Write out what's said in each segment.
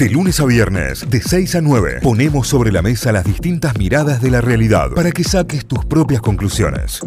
De lunes a viernes, de 6 a 9, ponemos sobre la mesa las distintas miradas de la realidad para que saques tus propias conclusiones.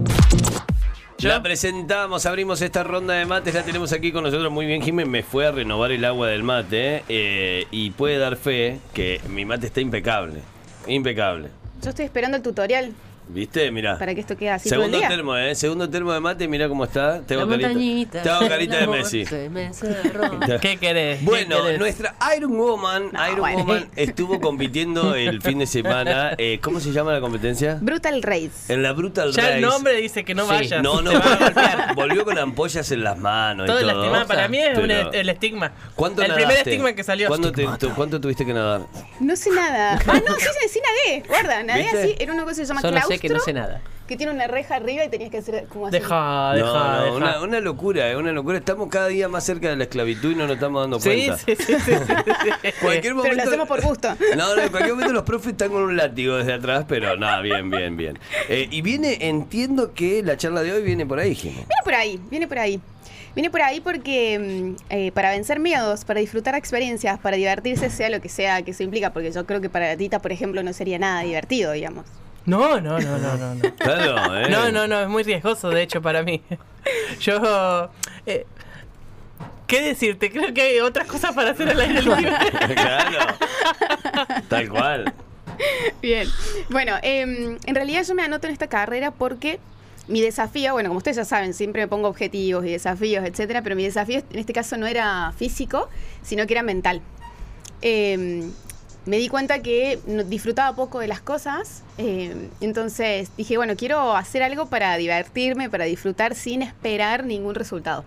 La presentamos, abrimos esta ronda de mates, la tenemos aquí con nosotros muy bien. Jiménez me fue a renovar el agua del mate eh, y puede dar fe que mi mate está impecable. Impecable. Yo estoy esperando el tutorial ¿Viste? Mirá. para que esto quede así Segundo todo el día. termo, ¿eh? Segundo termo de mate, mira cómo está. Tengo La carita, tengo carita de Messi. ¿Qué querés? ¿Qué Bueno, querés? nuestra Iron Woman, No, Iron bueno. Woman estuvo compitiendo el fin de semana. eh, ¿Cómo se llama la competencia? Brutal Race. En la Brutal Ya Race. el nombre dice que no Sí. vayas. No, no, va a golpear. volvió con ampollas en las manos Todo y el todo. estigma para mí es Pero- el estigma. ¿Cuánto el primer estigma que salió. ¿Cuánto, te- tu- ¿Cuánto tuviste que nadar? No sé nada. Ah, no, sí, sí, sí nadé. Guarda, nadé ¿Viste? así. Era una cosa que se llama claustro. Sé que no sé nada. que tiene una reja arriba y tenías que hacer como así. Deja, deja, no, no, deja. Una, una locura, es una locura. Estamos cada día más cerca de la esclavitud y no nos estamos dando cuenta. sí, sí, sí, sí, sí. Cualquier Pero momento. lo hacemos por gusto. No, no, en cualquier momento los profes están con un látigo desde atrás, pero nada, bien, bien, bien. Eh, y viene, entiendo que la charla de hoy viene por ahí, Jimmy. Viene por ahí, viene por ahí. Viene por ahí porque mm, eh, para vencer miedos, para disfrutar experiencias, para divertirse, sea lo que sea que eso implica, porque yo creo que para Tita, por ejemplo, no sería nada divertido, digamos. No, no, no, no, no. No. Claro, ¿eh? No, no, no, es muy riesgoso, de hecho, para mí. Yo. eh, ¿Qué decirte? Creo que hay otras cosas para hacer al aire libre. claro. Tal cual. Bien. Bueno, em, en realidad yo me anoto en esta carrera porque mi desafío, bueno, como ustedes ya saben, siempre me pongo objetivos y desafíos, etcétera, pero mi desafío en este caso no era físico, sino que era mental. Em, me di cuenta que no- disfrutaba poco de las cosas, em, entonces dije, bueno, quiero hacer algo para divertirme, para disfrutar sin esperar ningún resultado.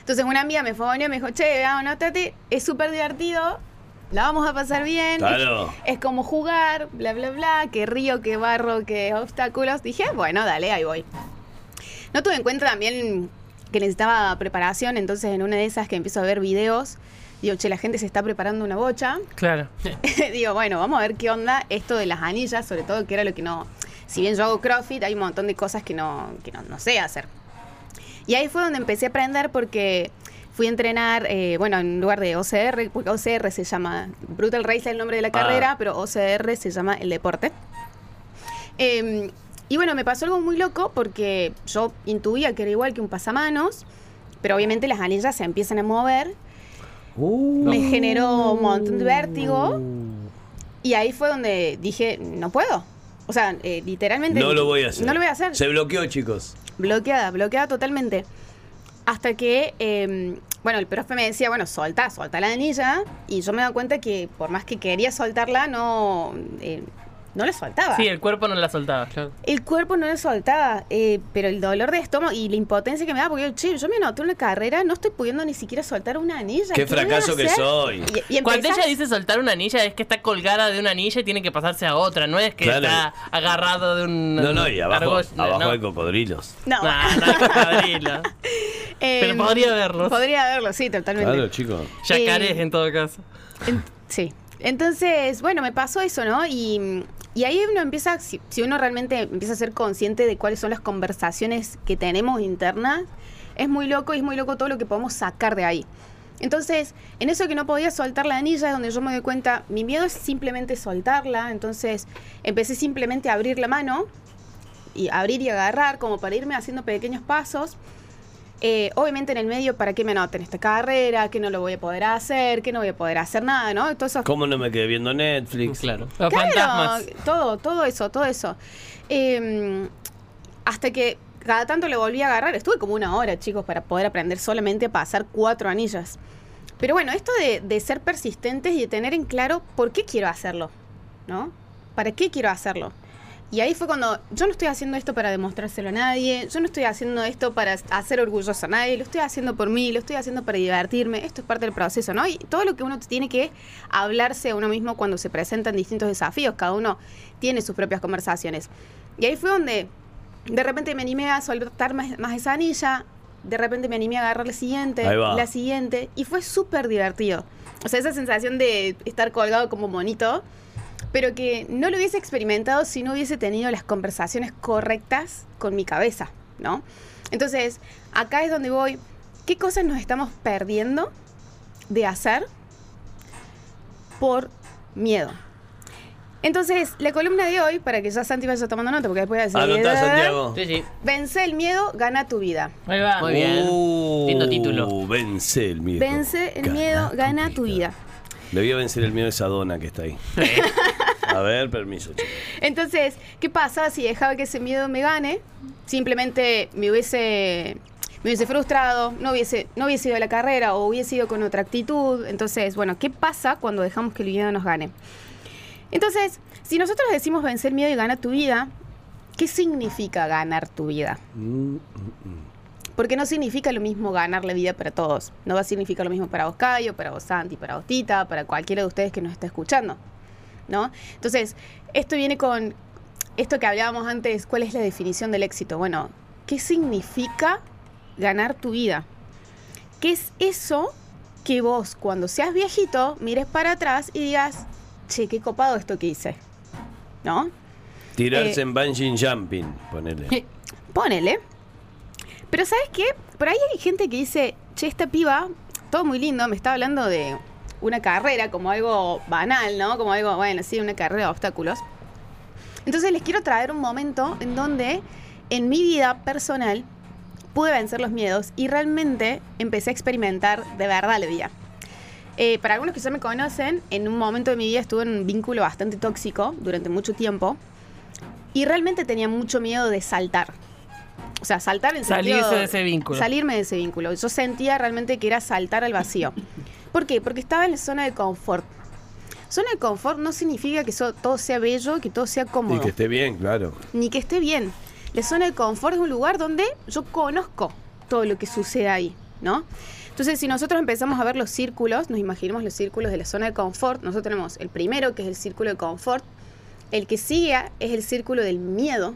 Entonces una amiga me fue a y me dijo, che, vamos, anótate, es súper divertido, la vamos a pasar bien. Claro. Es como jugar, bla, bla, bla, que río, que barro, que obstáculos. Dije, bueno, dale, ahí voy. No tuve en cuenta también que necesitaba preparación, entonces en una de esas que empiezo a ver videos, digo, che, la gente se está preparando una bocha. Claro. digo, bueno, vamos a ver qué onda esto de las anillas, sobre todo que era lo que no... Si bien yo hago CrossFit, hay un montón de cosas que no, que no, no sé hacer. Y ahí fue donde empecé a aprender porque fui a entrenar, eh, bueno, en lugar de OCR, porque OCR se llama, Brutal Race es el nombre de la Ah. carrera, pero OCR se llama el deporte. Eh, y bueno, me pasó algo muy loco porque yo intuía que era igual que un pasamanos, pero obviamente las anillas se empiezan a mover. Me generó un montón de vértigo. Y ahí fue donde dije, no puedo. O sea, eh, literalmente... No lo voy a hacer. No lo voy a hacer. Se bloqueó, chicos. Bloqueada, bloqueada totalmente. Hasta que, eh, bueno, el profe me decía, bueno, solta, solta la anilla. Y yo me daba cuenta que por más que quería soltarla, no, eh, no la soltaba. Sí, el cuerpo no la soltaba. El cuerpo no la soltaba, eh, pero el dolor de estómago y la impotencia que me da, porque yo, che, yo me anoté una carrera, no estoy pudiendo ni siquiera soltar una anilla. Qué fracaso que soy. Y, y Cuando ella dice soltar una anilla, es que está colgada de una anilla y tiene que pasarse a otra. No es que Claro. está agarrado de un. No, no, y abajo, abajo no. hay cocodrilos. No, no hay cocodrilo. eh, Pero podría verlos. Podría verlo, sí, totalmente. Claro, chicos. Yacarés Eh, en todo caso. En- sí. Entonces, bueno, me pasó eso, ¿no? Y, y ahí uno empieza, si, si uno realmente empieza a ser consciente de cuáles son las conversaciones que tenemos internas, es muy loco y es muy loco todo lo que podemos sacar de ahí. Entonces, en eso que no podía soltar la anilla, es donde yo me doy cuenta, mi miedo es simplemente soltarla, entonces empecé simplemente a abrir la mano y abrir y agarrar como para irme haciendo pequeños pasos. Eh, obviamente en el medio, ¿para qué me anoten esta carrera? Que no lo voy a poder hacer, que no voy a poder hacer nada, ¿no? Todo eso ¿Cómo no me quedé viendo Netflix? Claro. Los Claro, fantasmas. todo, todo eso, todo eso. Eh, hasta que cada tanto le volví a agarrar. Estuve como una hora, chicos, para poder aprender solamente a pasar cuatro anillas. Pero bueno, esto de, de ser persistentes y de tener en claro por qué quiero hacerlo, ¿no? ¿Para qué quiero hacerlo? Y ahí fue cuando yo no estoy haciendo esto para demostrárselo a nadie, yo no estoy haciendo esto para hacer orgulloso a nadie, lo estoy haciendo por mí, lo estoy haciendo para divertirme, esto es parte del proceso, ¿no? Y todo lo que uno tiene que hablarse a uno mismo cuando se presentan distintos desafíos, cada uno tiene sus propias conversaciones. Y ahí fue donde de repente me animé a soltar más, más esa anilla, de repente me animé a agarrar la siguiente, la siguiente, y fue súper divertido. O sea, esa sensación de estar colgado como monito, pero que no lo hubiese experimentado si no hubiese tenido las conversaciones correctas con mi cabeza, ¿no? Entonces, acá es donde voy. ¿Qué cosas nos estamos perdiendo de hacer por miedo. Entonces, la columna de hoy, para que ya Santi vaya tomando nota, porque después va a decir, Anotá, "Eh, Santiago. Sí, sí. Vence el miedo, gana tu vida. Ahí va. Muy bien. Uh, Lindo título. Vence el miedo. Vence el miedo, gana tu vida. Le voy a vencer el miedo a esa dona que está ahí. A ver, permiso, chicos. Entonces, ¿qué pasa si dejaba que ese miedo me gane? Simplemente me hubiese, me hubiese frustrado, no hubiese, no hubiese ido a la carrera o hubiese ido con otra actitud. Entonces, bueno, ¿qué pasa cuando dejamos que el miedo nos gane? Entonces, si nosotros decimos vencer miedo y gana tu vida, ¿qué significa ganar tu vida? Porque no significa lo mismo ganar la vida para todos. No va a significar lo mismo para vos, Cayo, para vos, Santi, para vos, Tita, para cualquiera de ustedes que nos está escuchando. ¿No? Entonces, esto viene con esto que hablábamos antes, ¿cuál es la definición del éxito? Bueno, ¿qué significa ganar tu vida? ¿Qué es eso que vos, cuando seas viejito, mires para atrás y digas, che, qué copado esto que hice? ¿No? Tirarse Eh, en bungee jumping, ponele. Ponele. Pero ¿sabes qué? Por ahí hay gente que dice, che, esta piba, todo muy lindo, me está hablando de una carrera como algo banal, ¿no? Como algo, bueno, sí, una carrera de obstáculos. Entonces les quiero traer un momento en donde en mi vida personal pude vencer los miedos y realmente empecé a experimentar de verdad la vida. Eh, para algunos que ya me conocen, en un momento de mi vida estuve en un vínculo bastante tóxico durante mucho tiempo y realmente tenía mucho miedo de saltar. O sea, saltar en Salirse sentido- de ese vínculo. Salirme de ese vínculo. Yo sentía realmente que era saltar al vacío. ¿Por qué? Porque estaba en la zona de confort. Zona de confort no significa que todo sea bello, que todo sea cómodo que esté bien, claro. ni que esté bien. La zona de confort es un lugar donde yo conozco todo lo que sucede ahí, ¿no? Entonces, si nosotros empezamos a ver los círculos, nos imaginamos los círculos de la zona de confort, nosotros tenemos el primero, que es el círculo de confort, el que sigue es el círculo del miedo,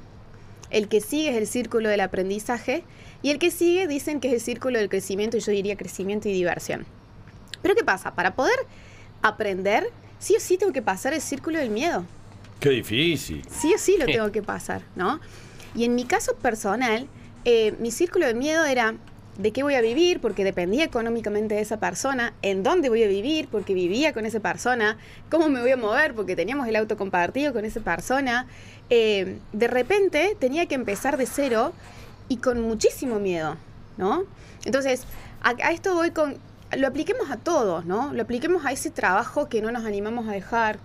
el que sigue es el círculo del aprendizaje, y el que sigue dicen que es el círculo del crecimiento, y yo diría crecimiento y diversión. Pero ¿qué pasa? Para poder aprender, sí o sí tengo que pasar el círculo del miedo Qué difícil. sí o sí lo tengo que pasar, ¿no? Y en mi caso personal, eh, mi círculo de miedo era de qué voy a vivir, porque dependía económicamente de esa persona, en dónde voy a vivir, porque vivía con esa persona, cómo me voy a mover, porque teníamos el auto compartido con esa persona. Eh, de repente tenía que empezar de cero y con muchísimo miedo, ¿no? Entonces, a, a esto voy con, lo apliquemos a todos, ¿no? Lo apliquemos a ese trabajo que no nos animamos a dejar.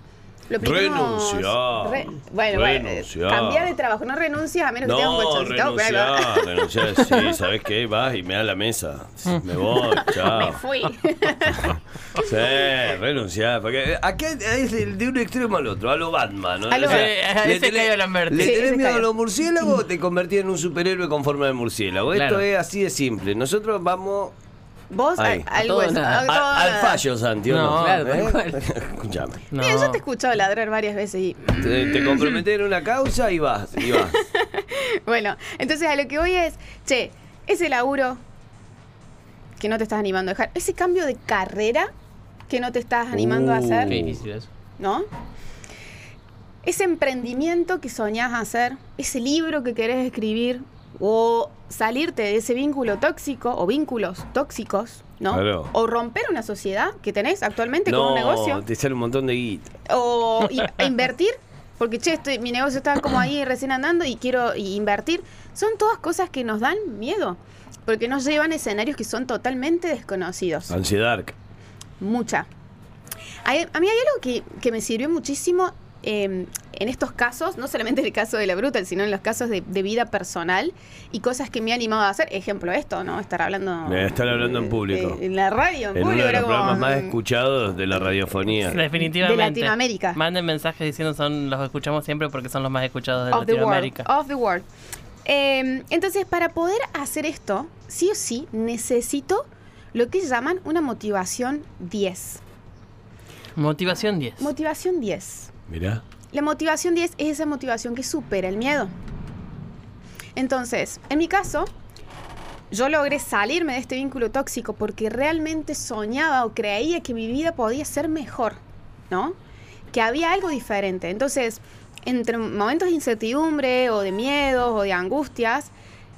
Lo Renunciar. Re- bueno, bueno, cambiar de trabajo, no renuncias a menos que tengas un No, colchoncito. renunciar, renunciar, sí, ¿sabes qué? Vas y me da la mesa. Me voy, chao. Me fui. Sí, renunciar. Porque acá es de un extremo al otro, a lo Batman. ¿no? A lo- Eh, a le tenés- Cayo Lamberti. ¿Le Sí, tenés ese miedo a los murciélagos o te convertís en un superhéroe con forma de murciélago? Esto es así de simple. Nosotros vamos Vos Ahí. al, al todo hueso. nada. a todo a- al nada. fallo, Santi, ¿o no? No, claro, ¿Eh? tal cual. Escuchame. No. Mira, yo te he escuchado ladrar varias veces y. Te, te comprometes en una causa y vas, y vas. Bueno, entonces a lo que voy es, che, ese laburo que no te estás animando a dejar, ese cambio de carrera que no te estás animando a Uh. hacer, Qué difícil eso. ¿no? Ese emprendimiento que soñás hacer, ese libro que querés escribir, o salirte de ese vínculo tóxico o vínculos tóxicos, ¿no? Claro. O romper una sociedad que tenés actualmente con un negocio. te sale un montón de guita. o e invertir, porque che, estoy, mi negocio está como ahí recién andando y quiero invertir. Son todas cosas que nos dan miedo, porque nos llevan a escenarios que son totalmente desconocidos. Ansiedad. Mucha. A mí hay algo que, que me sirvió muchísimo eh, en estos casos, no solamente en el caso de la brutal, sino en los casos de, de vida personal y cosas que me ha animado a hacer. Ejemplo, esto, ¿no? Estar hablando. Eh, estar hablando en público. de- en la radio, en, En uno público. de los como, programas más mm, escuchados de la radiofonía. Definitivamente. De Latinoamérica. Manden mensajes diciendo son los escuchamos siempre porque son los más escuchados de of the world. Latinoamérica. Of the world. Eh, entonces, para poder hacer esto, sí o sí, necesito lo que llaman una motivación 10. Motivación 10. Motivación 10. La motivación 10 es esa motivación que supera el miedo. Entonces, en mi caso, yo logré salirme de este vínculo tóxico porque realmente soñaba o creía que mi vida podía ser mejor, ¿no? Que había algo diferente. Entonces, entre momentos de incertidumbre o de miedos o de angustias,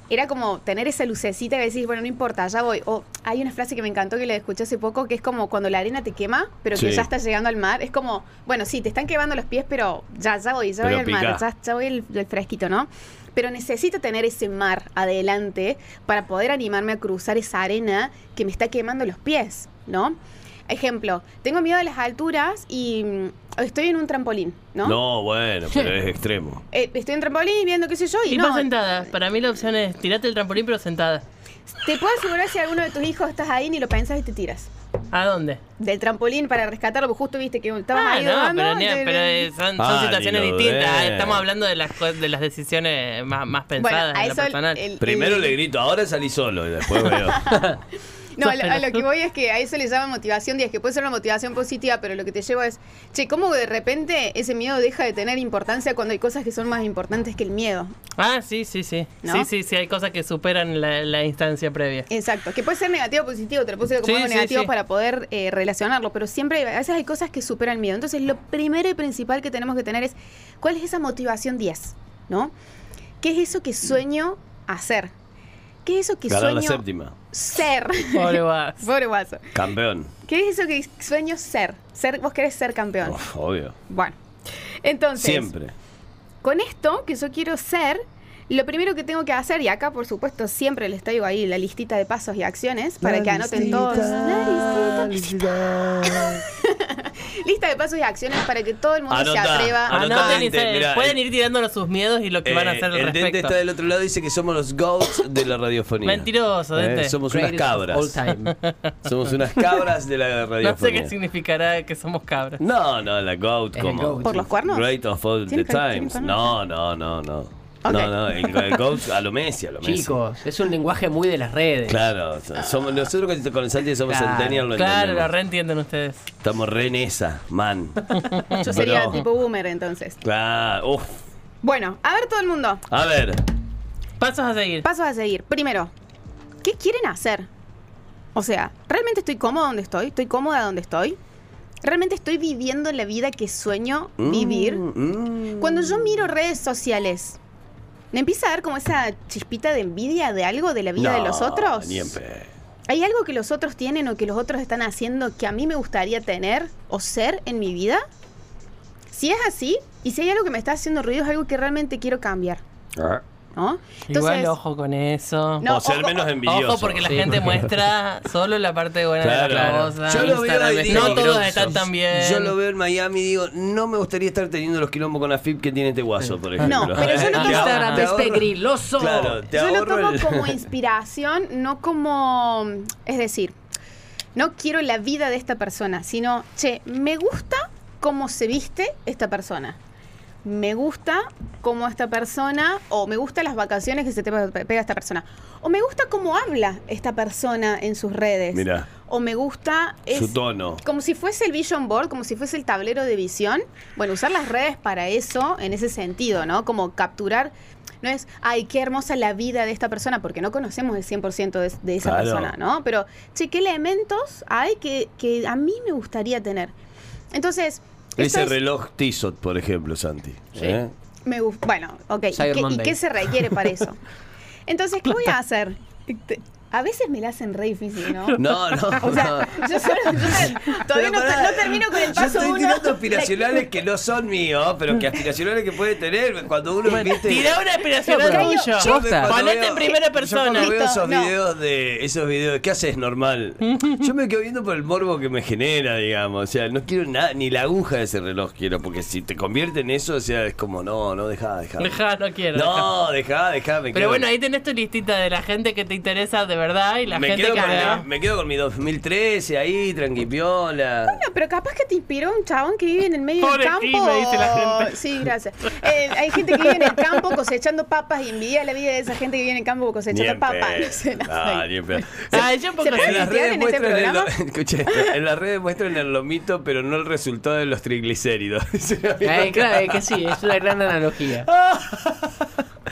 era como tener esa lucecita que decís, bueno, no importa, ya voy. O hay una frase que me encantó que le escuché hace poco, que es como cuando la arena te quema, pero que Sí. ya estás llegando al mar. Es como, bueno, sí, te están quemando los pies, pero ya, ya voy, ya Pero voy al mar, ya, ya voy el, el fresquito, ¿no? Pero necesito tener ese mar adelante para poder animarme a cruzar esa arena que me está quemando los pies, ¿no? Ejemplo, tengo miedo a las alturas y estoy en un trampolín, ¿no? No, bueno, pero es extremo. Eh, estoy en trampolín viendo qué sé yo y Tipo no. sentada. Para mí la opción es tirate el trampolín pero sentada. Te puedo asegurar si alguno de tus hijos estás ahí ni lo pensás y te tiras. ¿A dónde? Del trampolín para rescatarlo, porque justo viste que estabas Ah, ahí no, dudando, pero, ni- y te- pero, eh, son, son Ah, situaciones distintas. ves. Estamos hablando de las, co- de las decisiones más, más Bueno, pensadas a en lo el- personal. el- Primero el- le grito, ahora salí solo y después veo. No, a lo, a lo que voy es que a eso le llaman motivación 10, que puede ser una motivación positiva, pero lo que te lleva es, che, ¿cómo de repente ese miedo deja de tener importancia cuando hay cosas que son más importantes que el miedo? Ah, sí, sí, sí. ¿No? Sí, sí, sí, hay cosas que superan la, la instancia previa. Exacto, que puede ser negativo o positivo, te lo puse como Sí, algo sí, negativo sí. para poder eh, relacionarlo, pero siempre hay- a veces hay cosas que superan el miedo. Entonces, lo primero y principal que tenemos que tener es, ¿cuál es esa motivación 10? ¿No? ¿Qué es eso que sueño hacer? ¿Qué es eso que Ganar la sueño séptima. Ser? Pobre vas. Pobre guaso. Campeón. ¿Qué es eso que sueño ser? ser vos querés ser campeón. Uf, obvio. Bueno, entonces, Siempre. con esto que yo quiero ser, lo primero que tengo que hacer, y acá por supuesto siempre les traigo ahí la listita de pasos y acciones para que anoten todos. La listita, Lista de pasos y acciones para que todo el mundo se Anotá, atreva. anotá. Anoten y gente, se- mirá, pueden ir tirándonos sus miedos y lo que van a Eh, hacer al el Dente respecto. está del otro lado y dice que somos los goats de la radiofonía. Mentiroso, Eh, Dente. somos unas Greatest of cabras. all time. Somos unas cabras de la No sé radiofonía. qué significará que somos cabras. No, no, la goat Es el como. goat. ¿Por los cuernos? Great of all the ¿Tiene que- tiene times. No, no, no, no. No, no, el, el goat a lo Messi, a lo Messi. Chicos, es un lenguaje muy de las redes. Claro, somos, nosotros con- con el Santi somos Claro. centennial, lo Claro, entendemos. lo reentienden ustedes. Estamos re en esa, man. Yo sería tipo boomer entonces. Claro, uf. Bueno, a ver todo el mundo. A ver, Pasos a seguir. Pasos a seguir. Primero, ¿qué quieren hacer? O sea, ¿realmente estoy cómoda donde estoy? ¿Estoy cómoda donde estoy? ¿Realmente estoy viviendo la vida que sueño vivir? Mm, mm. Cuando yo miro redes sociales, ¿me empieza a dar como esa chispita de envidia de algo de la vida de los otros? Ni en pe- ¿Hay algo que los otros tienen o que los otros están haciendo que a mí me gustaría tener o ser en mi vida? Si es así, y si hay algo que me está haciendo ruido, es algo que realmente quiero cambiar, Ah. ¿No? Igual ojo con eso. No, o ser ojo, menos envidioso. Ojo porque la Sí, gente porque- muestra solo la parte buena de Claro. la cosa. Yo lo veo no todos están tan bien. Yo lo veo en Miami y digo, no me gustaría estar teniendo los quilombos con AFIP que tiene este guaso, por ejemplo. No, pero yo lo Te tomo- Instagram es pegriloso. Claro, te Yo lo tomo el- como inspiración, no como. Es decir, no quiero la vida de esta persona, sino, che, me gusta cómo se viste esta persona. Me gusta cómo esta persona, o me gustan las vacaciones que se te pe- pega esta persona. O me gusta cómo habla esta persona en sus redes. Mirá. O me gusta. Es, Su tono. como si fuese el vision board, como si fuese el tablero de visión. Bueno, usar las redes para eso, en ese sentido, ¿no? Como capturar. No es, ay, qué hermosa la vida de esta persona, porque no conocemos el 100% de, de esa Claro. persona, ¿no? Pero, che, ¿qué elementos hay que, que a mí me gustaría tener? Entonces, Ese es- reloj Tissot, por ejemplo, Santi. Sí. ¿eh? me gusta. Bueno, ok. ¿Y qué, y qué se requiere para eso? Entonces, ¿qué voy a hacer? A veces me la hacen re difícil, ¿no? No, no. O sea, no. yo, solo, yo todavía no, pará, no termino con el paso Yo estoy uno. tirando aspiracionales que no son míos, pero que aspiracionales que puede tener cuando uno viste. Tira una aspiración No, cuando Ponete veo- en primera Yo persona. cuando veo esos No. videos de esos videos, ¿qué haces normal? Yo me quedo viendo por el morbo que me genera, digamos. O sea, no quiero nada, ni la aguja de ese reloj quiero, porque si te convierte en eso, o sea, es como, no, no, dejá, dejá. Dejá, no quiero. No, dejá, dejá, me Pero quedo- bueno, ahí tenés tu listita de la gente que te interesa de verdad y la me gente quedo, que con, da- me quedo con mi 2013 ahí, tranquipiola. No, pero capaz que te inspiró un chabón que vive en el medio Pobre del campo. Jime, dice la gente. Sí, gracias. Eh, hay gente que vive en el campo cosechando papas y envidia la vida de esa gente que vive en el campo cosechando papas. No sé, no Ah, sé. ni. Ah, yo un poco ¿Se puede En las redes en este el, esto, en las redes muestran el lomito, pero no el resultado de los triglicéridos. La Eh, claro, es que sí, es una gran analogía.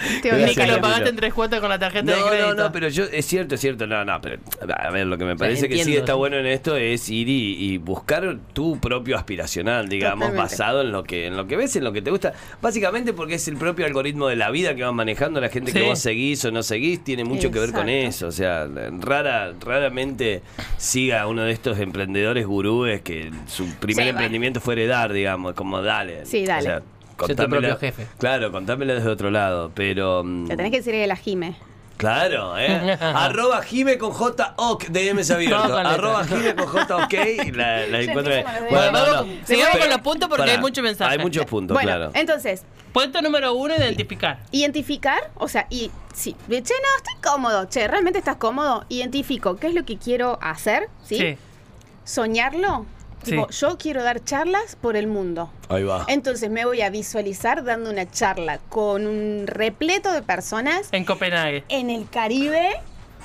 Ni que lo pagaste en tres cuotas con la tarjeta de No, crédito. no, no, pero yo, es cierto, es cierto, no, no, pero a ver, lo que me parece que sí está sí. bueno en esto es ir y, y buscar tu propio aspiracional, digamos, Totalmente. basado en lo que en lo que ves, en lo que te gusta, básicamente porque es el propio algoritmo de la vida que van manejando la gente que Sí. vos seguís o no seguís, tiene mucho que ver con eso, o sea, rara raramente siga uno de estos emprendedores gurúes que su primer Sí, emprendimiento fue heredar, digamos, como dale. Sí, dale. O sea, contámela- propio jefe. Claro, contámela desde otro lado, pero... mm, Le tenés que decir a la Jime. Claro, ¿eh? Arroba Jime con J OK, DMs abiertos. Arroba Jime con J OK, la, la encuentro. empiezo con los Bueno, dedos. no, Vamos, no. sigamos Pero- con los puntos porque hay mucho mensaje. Hay muchos puntos, bueno, claro. entonces, Punto número uno, identificar. identificar, o sea, y sí, che, no, estoy cómodo, che, ¿realmente estás cómodo? Identifico qué es lo que quiero hacer, ¿sí? Soñarlo. Tipo, Sí. yo quiero dar charlas por el mundo. Ahí va. Entonces me voy a visualizar dando una charla con un repleto de personas En Copenhague. en el Caribe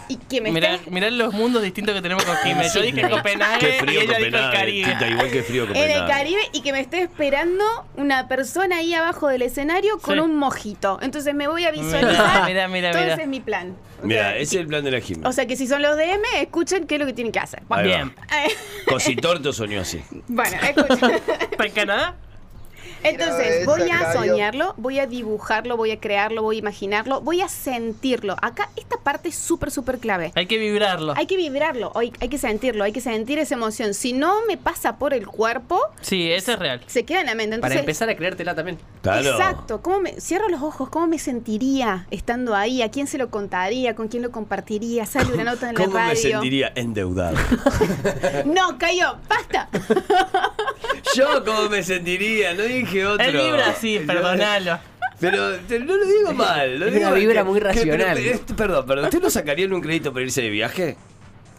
y que me Mirá, los mundos distintos que tenemos con Jimé. Yo dije Copenhague Qué frío y ella dijo el Copenhague, Caribe. Tita, igual que frío en Copenhague. el Caribe y que me esté esperando una persona ahí abajo del escenario con Sí. un mojito. Entonces me voy a visualizar. mirá, mirá, Todo mirá. ese es mi plan. Mira, ese es el plan de la Jime. O sea que si son los DM, escuchen qué es lo que tienen que hacer. Va. Bien. Cositorto soñó así. Bueno, escuchen. ¿Está en Canadá? Entonces, voy a soñarlo, voy a dibujarlo, voy a crearlo, voy a imaginarlo, voy a sentirlo. Acá esta parte es súper, súper clave. Hay que vibrarlo. Hay que vibrarlo, hay, hay que sentirlo, hay que sentir esa emoción. Si no me pasa por el cuerpo, Sí, eso es real. se queda en la mente. Para empezar a creértela también. Claro. Exacto. ¿Cómo me, cierro los ojos, ¿cómo me sentiría estando ahí? ¿A quién se lo contaría? ¿Con quién lo compartiría? ¿Sale una nota en la ¿Cómo me radio? sentiría endeudado? No, cayó, basta. Yo, ¿cómo me sentiría? No dije otro. El vibra sí, perdonalo. Pero te- no lo digo mal. Lo Es digo una vibra que- muy que- racional. pero- perdón, perdón. ¿Usted no sacaría un crédito para irse de viaje?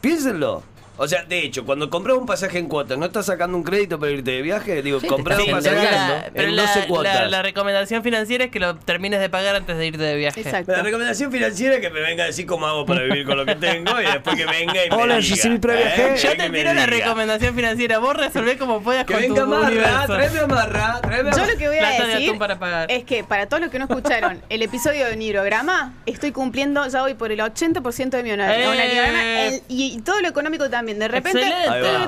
Piénsenlo. O sea, de hecho, cuando compras un pasaje en cuotas, ¿no estás sacando un crédito para irte de viaje? Digo, Sí, comprar te un pasaje la, pero en la- 12 la- cuotas. la recomendación financiera es que lo termines de pagar antes de irte de viaje. Exacto. La recomendación financiera es que me venga a decir cómo hago para vivir con lo que tengo y después que venga y me Hola, diga. yo soy mi previaje. ¿eh? Yo te tiro la recomendación financiera. Vos resolvés como puedas Que con venga tu amarra, universo. tráeme amarra, tráeme Yo amarra. lo que voy a Plata decir atún para pagar. es que para todos los que no escucharon el episodio de Nigrograma, estoy cumpliendo, ya voy por el 80% de mi honor- ¡Eh! honorariograma el- y, y todo lo económico también. De repente,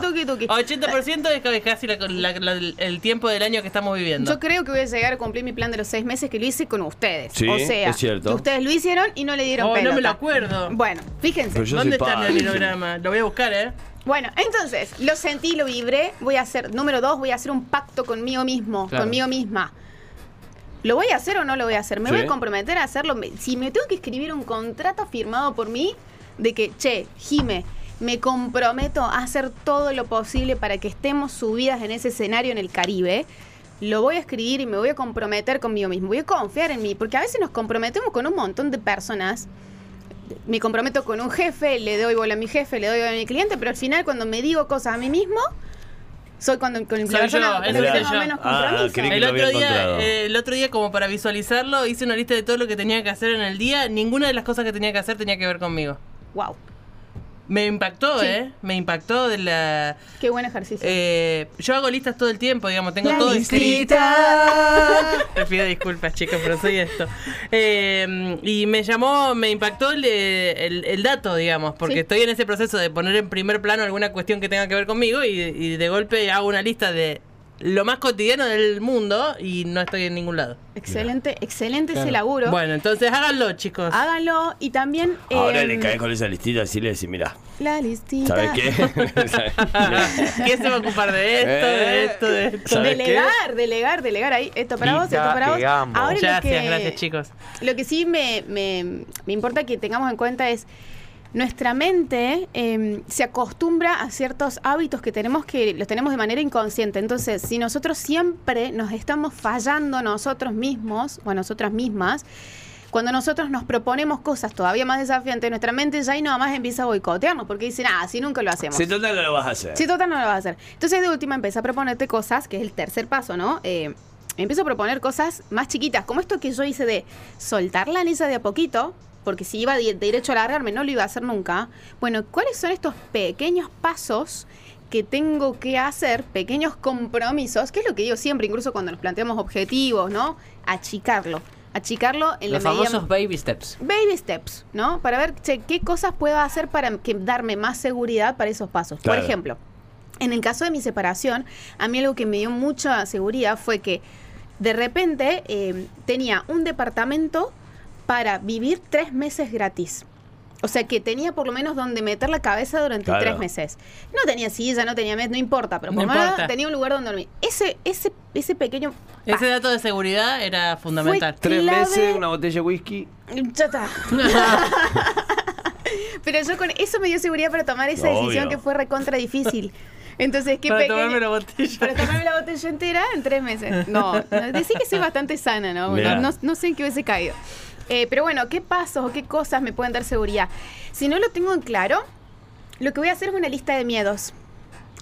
tuki, tuki, tuki. 80% es casi la- la- la- el tiempo del año que estamos viviendo. Yo creo que voy a llegar a cumplir mi plan de los seis meses que lo hice con ustedes. Sí, o sea, es cierto. que ustedes lo hicieron y no le dieron Oh, no pelota. me lo acuerdo. Bueno, fíjense. ¿Dónde está mi padre. holograma? Lo voy a buscar, ¿eh? Bueno, entonces, lo sentí, lo vibré. Voy a hacer, número dos, voy a hacer un pacto conmigo mismo, Claro. conmigo misma. ¿Lo voy a hacer o no lo voy a hacer? Me Sí. voy a comprometer a hacerlo. Si me tengo que escribir un contrato firmado por mí de que, che, Jime, me comprometo a hacer todo lo posible para que estemos subidas en ese escenario en el Caribe, lo voy a escribir y me voy a comprometer conmigo mismo. Voy a confiar en mí, porque a veces nos comprometemos con un montón de personas me comprometo con un jefe, le doy bola a mi jefe, le doy bola a mi cliente, pero al final cuando me digo cosas a mí mismo, soy cuando con la persona yo, tengo yo. menos Ah, compromiso. El otro, día, eh, el otro día, como para visualizarlo, hice una lista de todo lo que tenía que hacer en el día. Ninguna de las cosas que tenía que hacer tenía que ver conmigo. Wow, Me impactó, Sí. ¿eh? Me impactó de la... qué buen ejercicio. Eh, yo hago listas todo el tiempo, digamos, tengo La todo escrito. Te pido disculpas, chicos, pero soy esto. Eh, y me llamó, me impactó el, el- el dato, digamos, porque Sí. estoy en ese proceso de poner en primer plano alguna cuestión que tenga que ver conmigo y, y de golpe hago una lista de lo más cotidiano del mundo y no estoy en ningún lado. excelente, excelente ese laburo. Bueno, entonces háganlo, chicos. Háganlo y también Ahora em, le caes con esa listita así le decís, mira, la listita. ¿sabes qué? ¿Quién se va a ocupar de esto, de esto, de esto? Delegar, delegar, delegar ahí. Esto para vos, esto para vos. Ahora lo Gracias, que, gracias, chicos. Lo que sí me, me- me importa que tengamos en cuenta es nuestra mente eh, se acostumbra a ciertos hábitos que tenemos que los tenemos de manera inconsciente. Entonces, si nosotros siempre nos estamos fallando nosotros mismos o a nosotras mismas, cuando nosotros nos proponemos cosas todavía más desafiantes, nuestra mente ya ahí nada más empieza a boicotearnos porque dicen, ah, si nunca lo hacemos. Si total no lo vas a hacer. Sí, total no lo vas a hacer. Entonces, de última, empieza a proponerte cosas, que es el tercer paso, ¿no? Eh, empiezo a proponer cosas más chiquitas, como esto que yo hice de soltar la anilla de a poquito, porque si iba de, derecho a largarme no lo iba a hacer nunca. Bueno, ¿cuáles son estos pequeños pasos que tengo que hacer, pequeños compromisos? Que es lo que digo siempre, incluso cuando nos planteamos objetivos, ¿no? Achicarlo. Achicarlo en Los la medida famosos baby steps. baby steps, ¿no? Para ver che, qué cosas puedo hacer para que, darme más seguridad para esos pasos. Claro. Por ejemplo, en el caso de mi separación, a mí algo que me dio mucha seguridad fue que de repente eh, tenía un departamento para vivir tres meses gratis. O sea que tenía por lo menos donde meter la cabeza durante Claro. tres meses. No tenía silla, no tenía mes, no importa, pero por No lo menos tenía un lugar donde dormir. Ese, ese, ese pequeño Ese dato de seguridad era fundamental. Tres clave- meses, una botella de whisky. Ya está. Pero yo con eso me dio seguridad para tomar esa Obvio. decisión que fue recontra difícil. Entonces, qué Para pequeño- tomarme la botella. Para tomarme la botella entera en tres meses. No, no decí que soy bastante sana. No, no- no sé en qué hubiese caído. Eh, pero bueno, ¿qué pasos o qué cosas me pueden dar seguridad? Si no lo tengo en claro, lo que voy a hacer es una lista de miedos.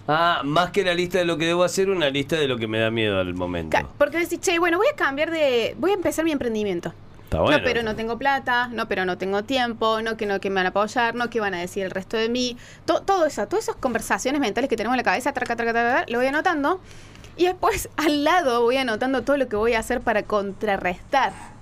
Ah, más que la lista de lo que debo hacer, una lista de lo que me da miedo al momento. Porque decís, che, bueno, voy a cambiar de. Voy a empezar mi emprendimiento. Está bueno. No, pero no tengo plata, no, pero no tengo tiempo, no, que no, que me van a apoyar, no, que van a decir el resto de mí. To- todo eso, todas esas conversaciones mentales que tenemos en la cabeza, traca, traca, traca, traca, lo voy anotando. Y después al lado voy anotando todo lo que voy a hacer para contrarrestar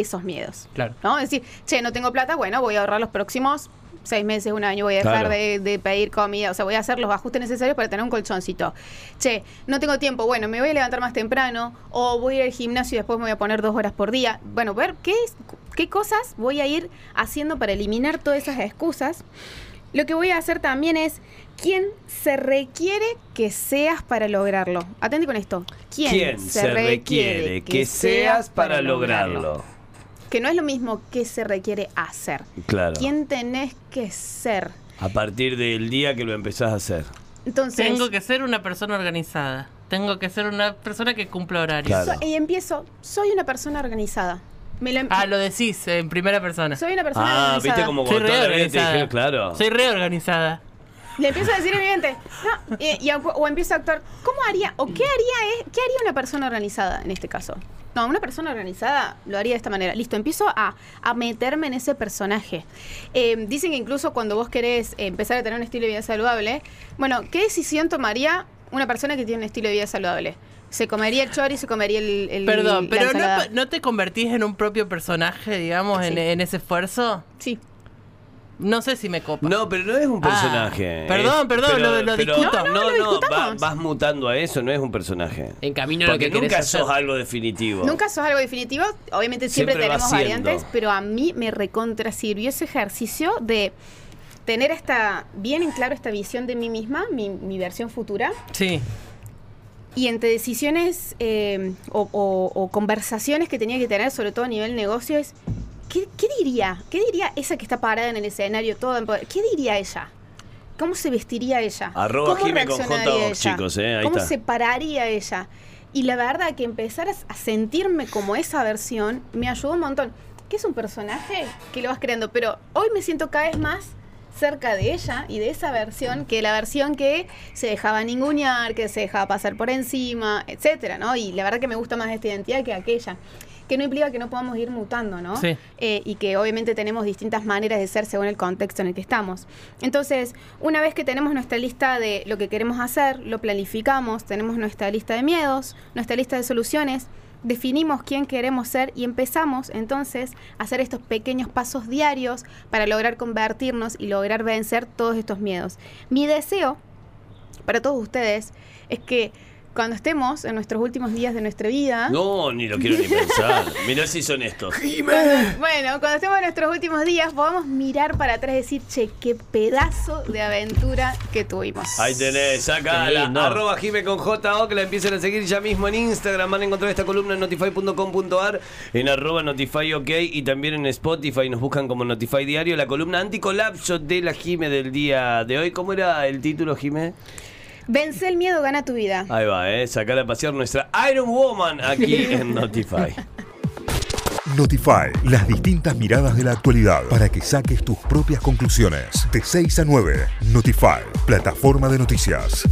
esos miedos. Claro. ¿No? Es decir, che, no tengo plata, bueno, voy a ahorrar los próximos seis meses, un año, voy a dejar Claro. de, de pedir comida, o sea, voy a hacer los ajustes necesarios para tener un colchoncito. Che, no tengo tiempo, bueno, me voy a levantar más temprano, o voy a ir al gimnasio y después me voy a poner dos horas por día. Bueno, ver qué, es- qué cosas voy a ir haciendo para eliminar todas esas excusas. Lo que voy a hacer también es quién se requiere que seas para lograrlo. Atente con esto. ¿Quién, ¿Quién se requiere que seas para lograrlo? Que no es lo mismo que se requiere hacer. Claro. ¿Quién tenés que ser? A partir del día que lo empezás a hacer. Entonces, Tengo que ser una persona organizada. Tengo que ser una persona que cumpla horarios. Claro. so- y empiezo, soy una persona organizada. Me lo em- Ah, lo decís en primera persona. soy una persona Ah, organizada. viste como Soy vida te reorganizada. claro. Soy reorganizada. Le empiezo a decir evidente. No, y, y- o empiezo a actuar. ¿Cómo haría o qué haría, eh, qué haría una persona organizada en este caso? No, una persona organizada lo haría de esta manera. Listo, empiezo a, a meterme en ese personaje. Eh, dicen que incluso cuando vos querés empezar a tener un estilo de vida saludable, bueno, ¿qué decisión tomaría una persona que tiene un estilo de vida saludable? ¿Se comería el chori, se comería el, el Perdón, pero no, no te convertís en un propio personaje, digamos, en, Sí. en ese esfuerzo. Sí. No sé si me copa. No, pero no es un Ah, personaje. perdón, perdón, lo- lo discuto. No, No, no, va- vas mutando a eso, no es un personaje. En camino a lo Porque que querés nunca hacer. sos algo definitivo. Nunca sos algo definitivo, obviamente siempre, tenemos variantes, pero a mí me recontra sirvió ese ejercicio de tener esta, bien en claro esta visión de mí misma, mi, mi versión futura, Sí. y entre decisiones eh, o, o- o conversaciones que tenía que tener, sobre todo a nivel negocio, es, ¿qué, qué diría? ¿Qué diría esa que está parada en el escenario poder? ¿Qué diría ella? ¿Cómo se vestiría ella? Arroba ¿Cómo con reaccionaría J, ella? chicos, eh, ahí ¿Cómo está. se pararía ella? Y la verdad que empezar a, a sentirme como esa versión me ayudó un montón. Que es un personaje que lo vas creando, pero hoy me siento cada vez más cerca de ella y de esa versión que la versión que se dejaba ningunear, que se dejaba pasar por encima, etcétera, ¿no? Y la verdad que me gusta más esta identidad que aquella. Que no implica que no podamos ir mutando, ¿no? Sí. Eh, y que obviamente tenemos distintas maneras de ser según el contexto en el que estamos. Entonces, una vez que tenemos nuestra lista de lo que queremos hacer, lo planificamos, tenemos nuestra lista de miedos, nuestra lista de soluciones, definimos quién queremos ser y empezamos entonces a hacer estos pequeños pasos diarios para lograr convertirnos y lograr vencer todos estos miedos. Mi deseo para todos ustedes es que cuando estemos en nuestros últimos días de nuestra vida, No, ni lo quiero ni pensar. Mirá si son estos. Bueno, cuando estemos en nuestros últimos días, podamos mirar para atrás y decir, che, qué pedazo de aventura que tuvimos. Ahí tenés, acá Qué la arroba Jime con J.O. que la empiecen a seguir ya mismo en Instagram. Van a encontrar esta columna en notify.com.ar, en arroba notify ok y también en Spotify. Nos buscan como Notify Diario, la columna anticolapso de la Jime del día de hoy. ¿Cómo era el título, Jime? Vence el miedo, gana tu vida. Ahí va, eh. Sacar a pasear nuestra Iron Woman aquí en Notify. Notify, las distintas miradas de la actualidad para que saques tus propias conclusiones. De 6 a 9, Notify, plataforma de noticias.